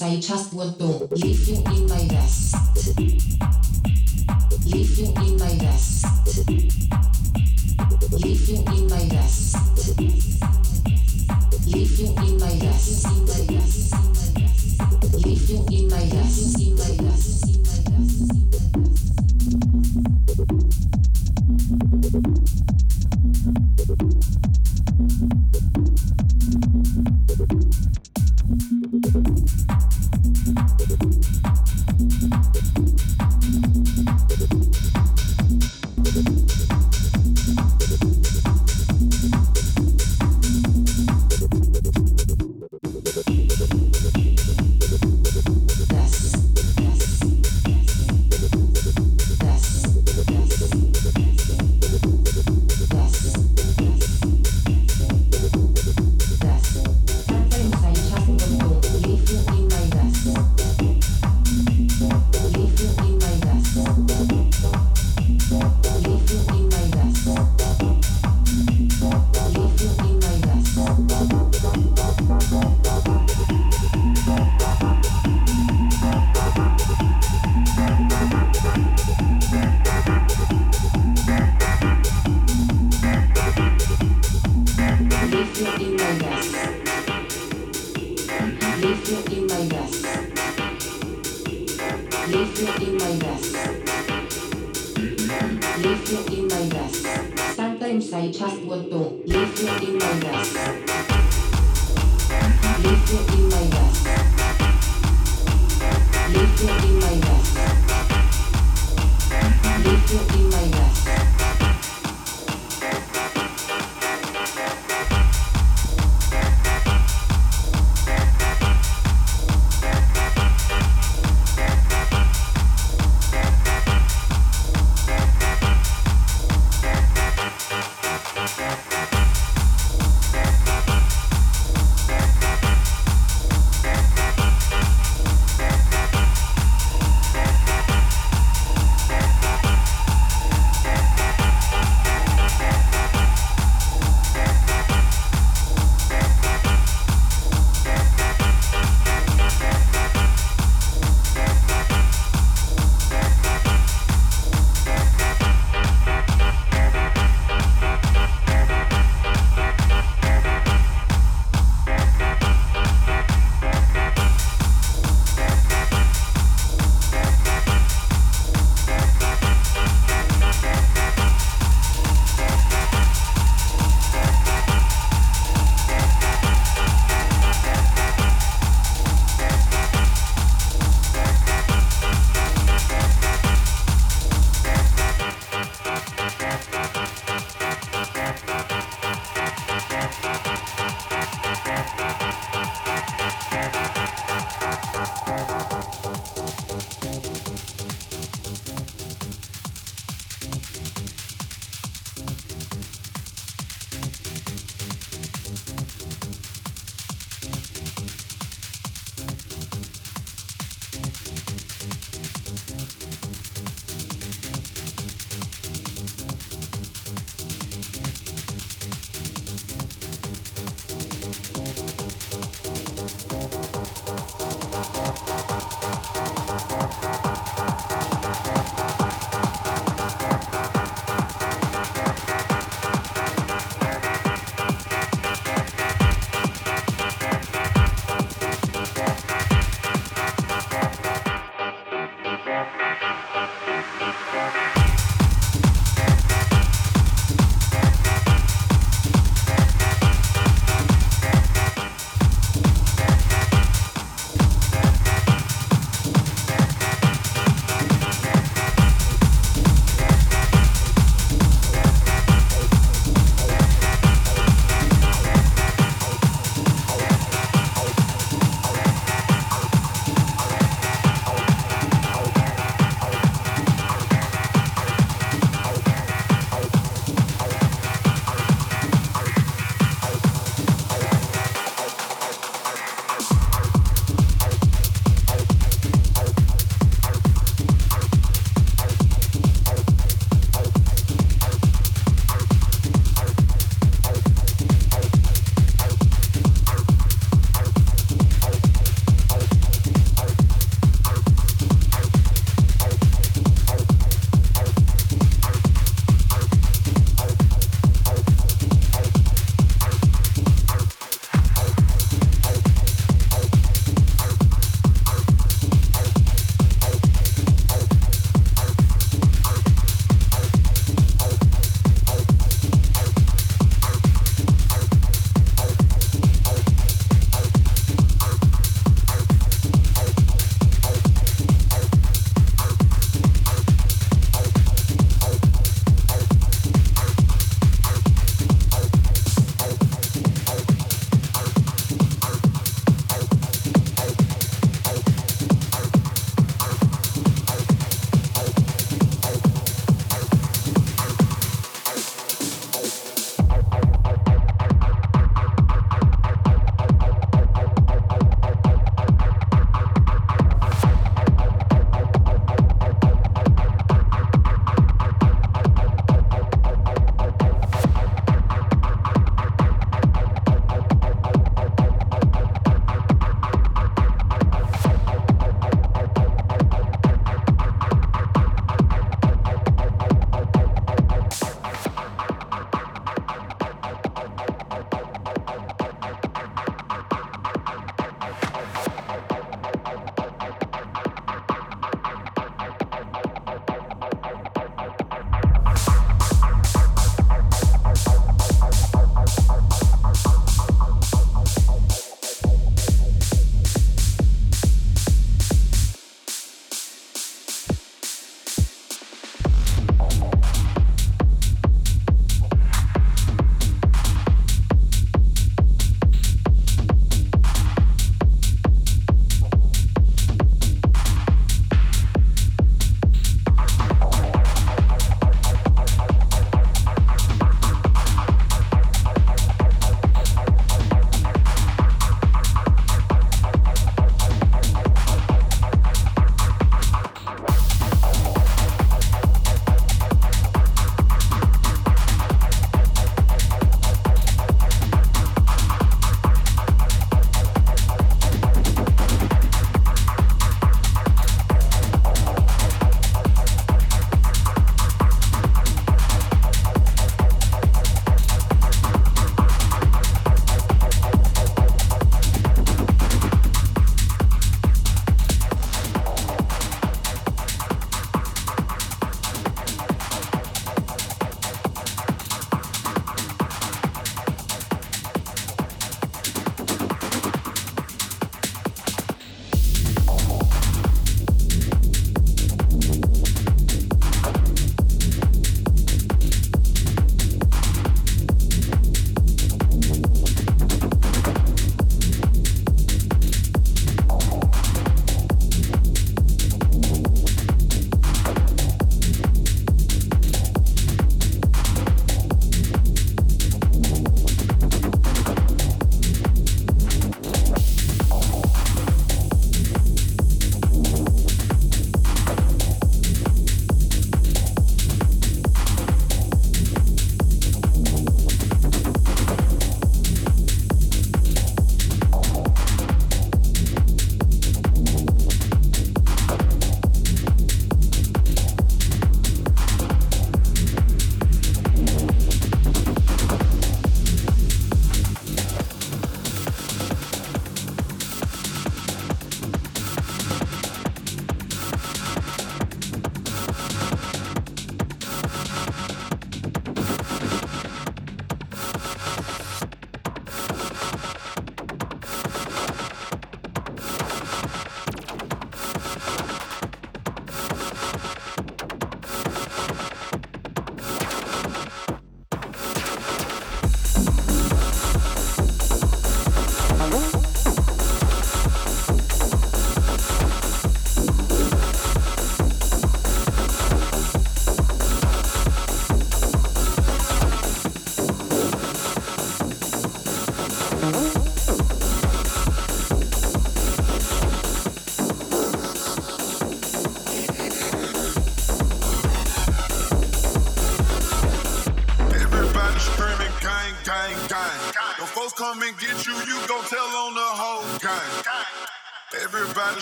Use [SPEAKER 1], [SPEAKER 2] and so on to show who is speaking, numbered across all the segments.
[SPEAKER 1] I just want to leave you in my rest.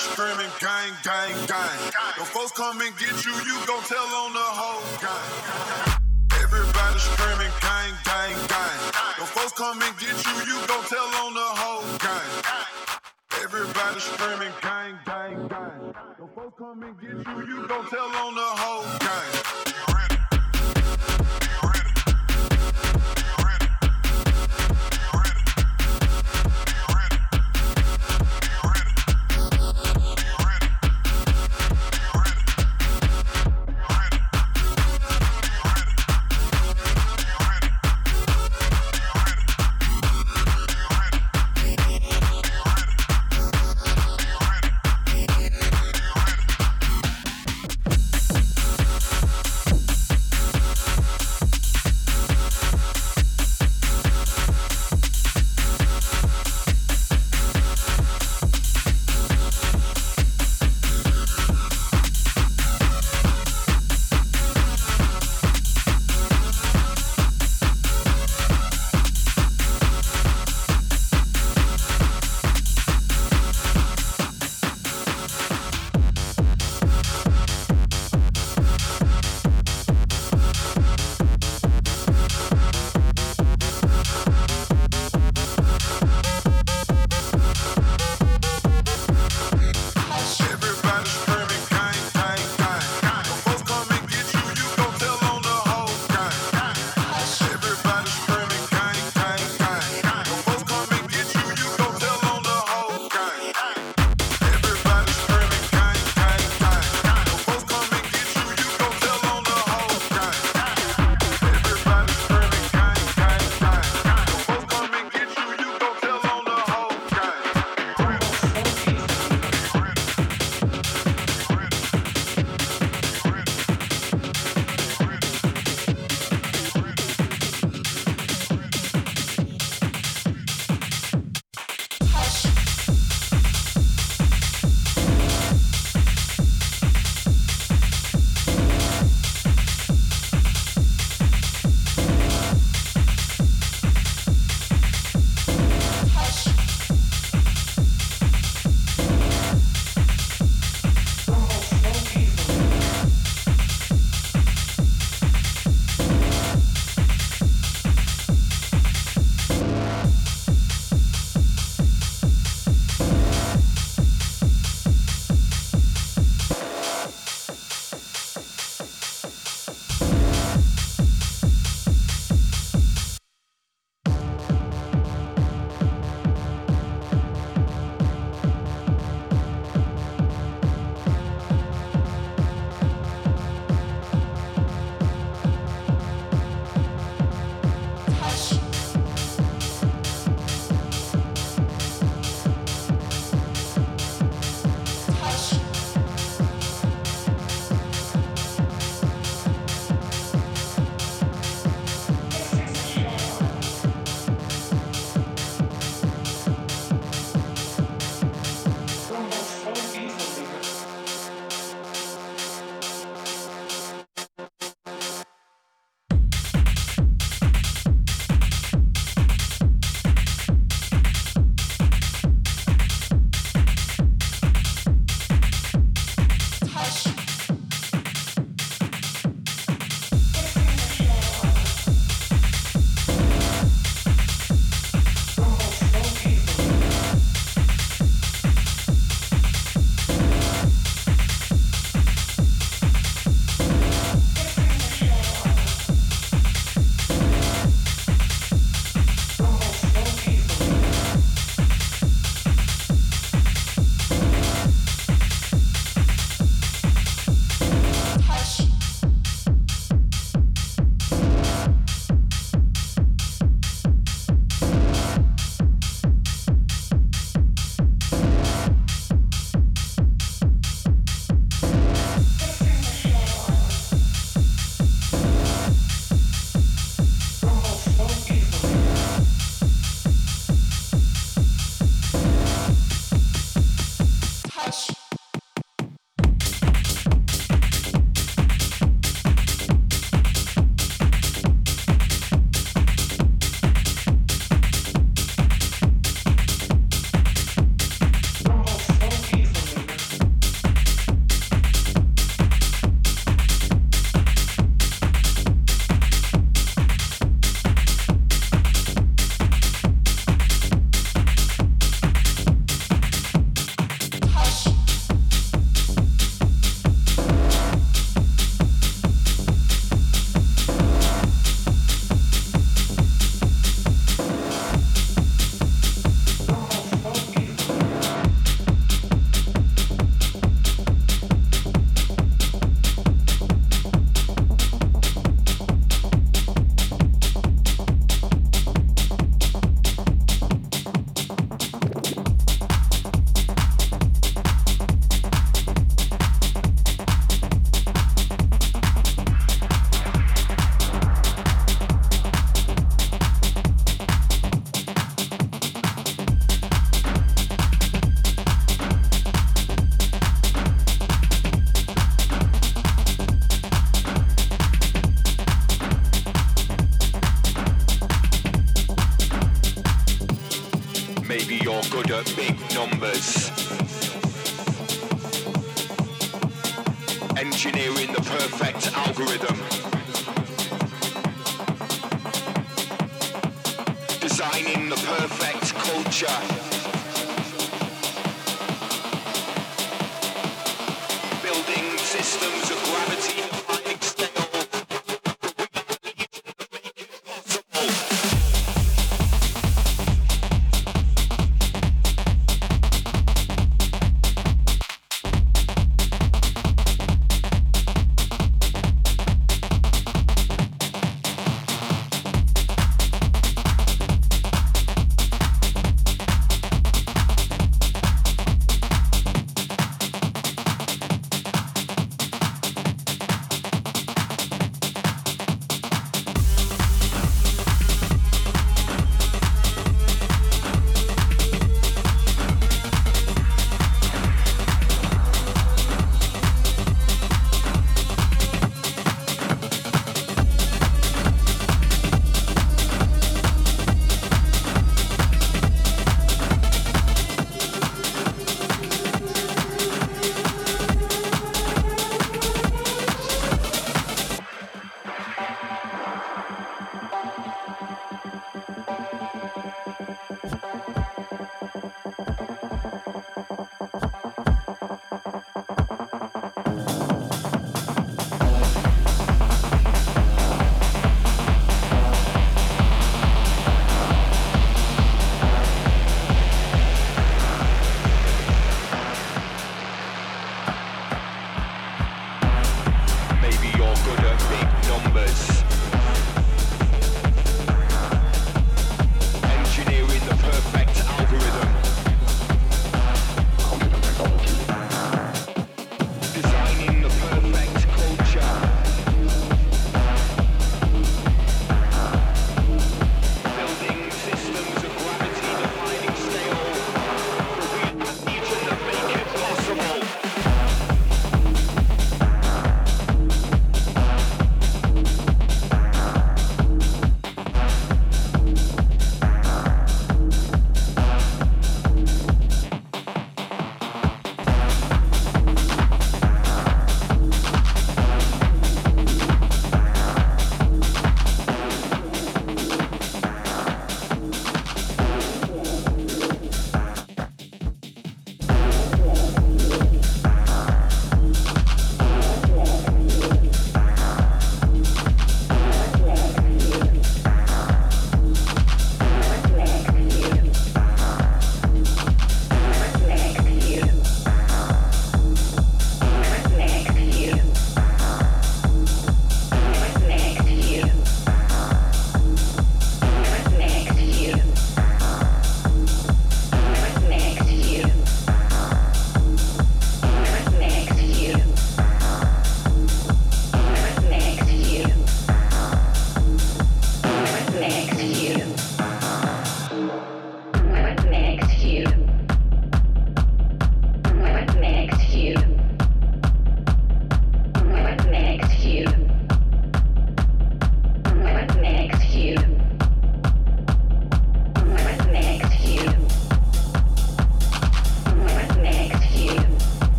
[SPEAKER 2] Screaming gang, gang, gang. When folks come and get you, you gon' tell on the whole gang. Everybody screaming gang, gang, gang. When folks come and get you, you gon' tell on the whole gang. Everybody screaming gang, gang, gang. When folks come and get you, you gon' tell on the whole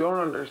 [SPEAKER 3] don't understand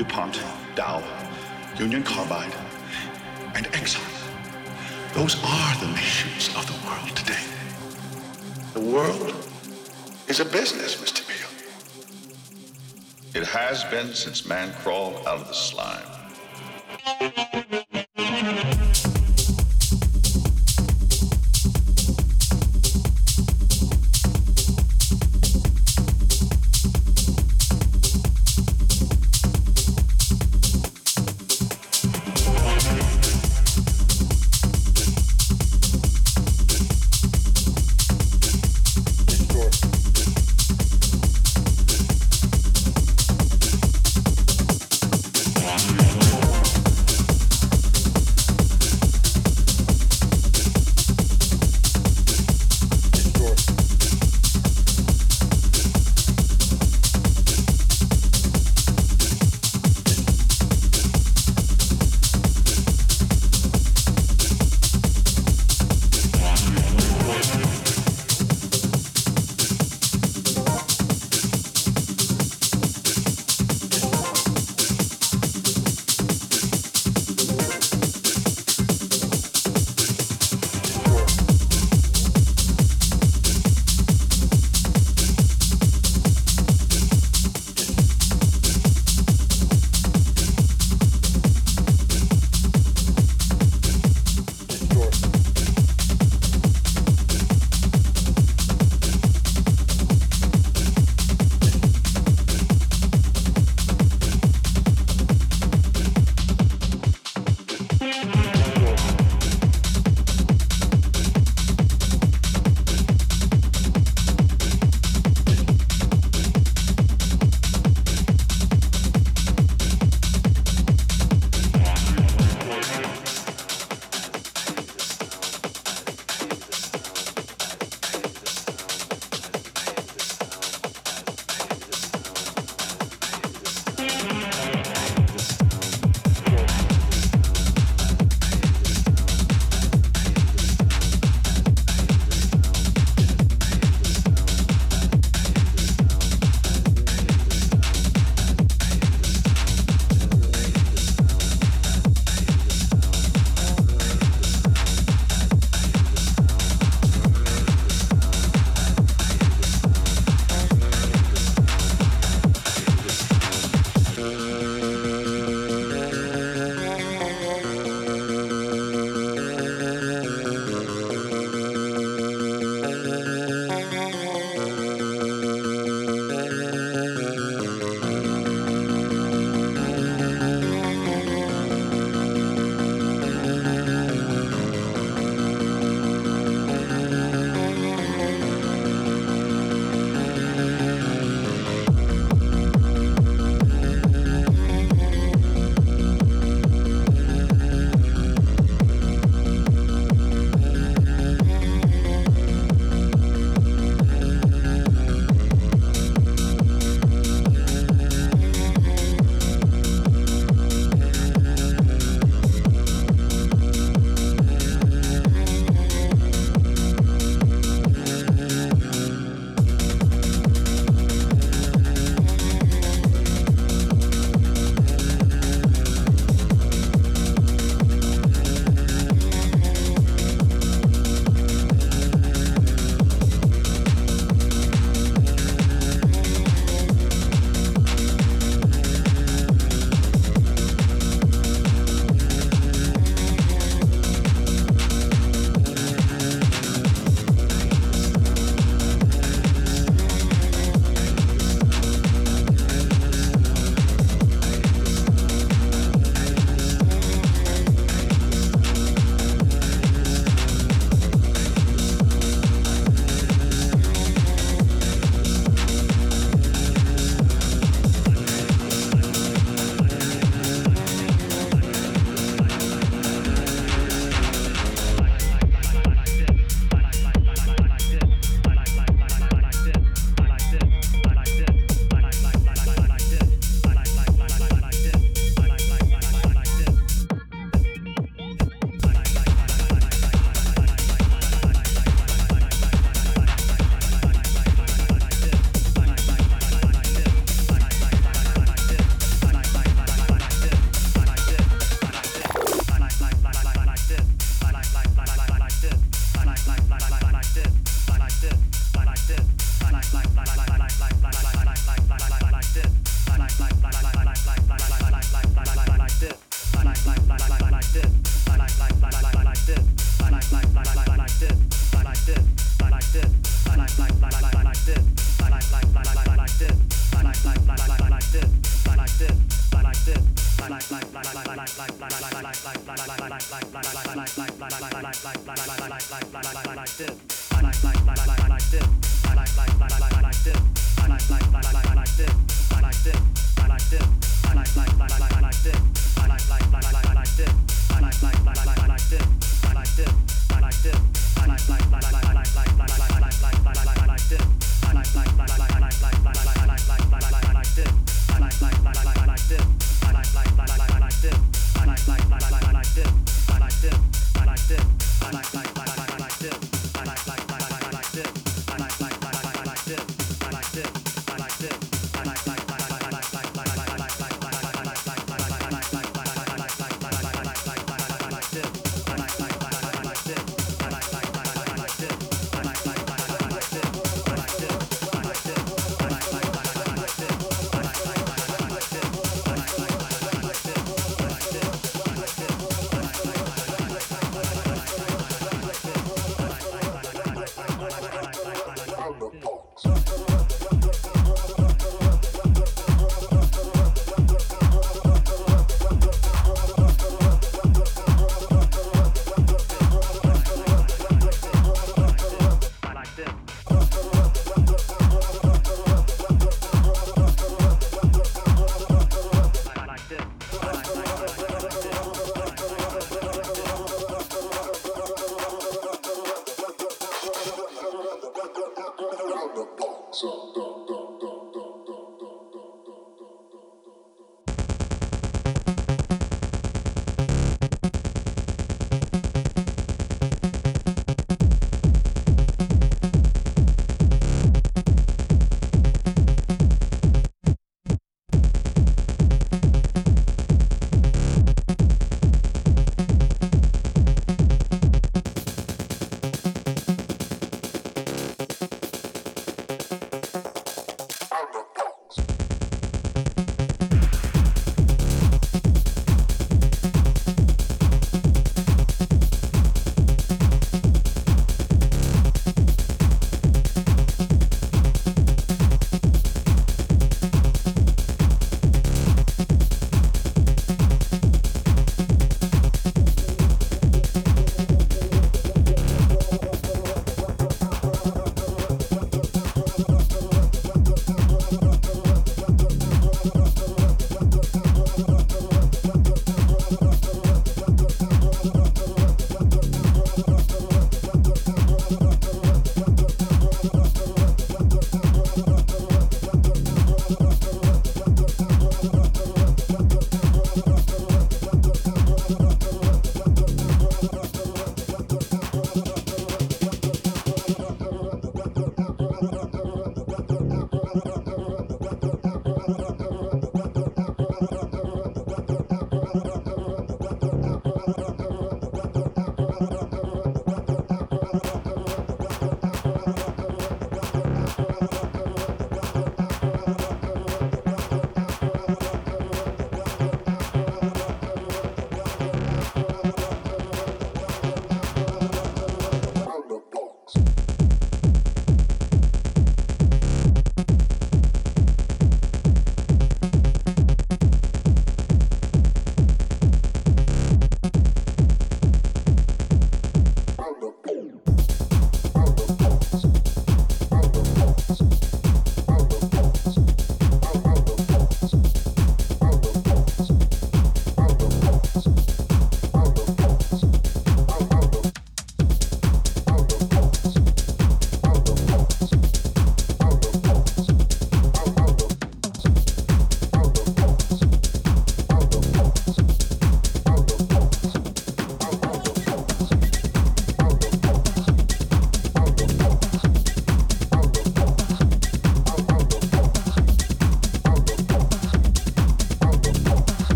[SPEAKER 3] DuPont, Dow, Union Carbide, and Exxon. Those are the nations of the world today. The world is a business, Mr. Beale. It has
[SPEAKER 4] been since man crawled out of the slime.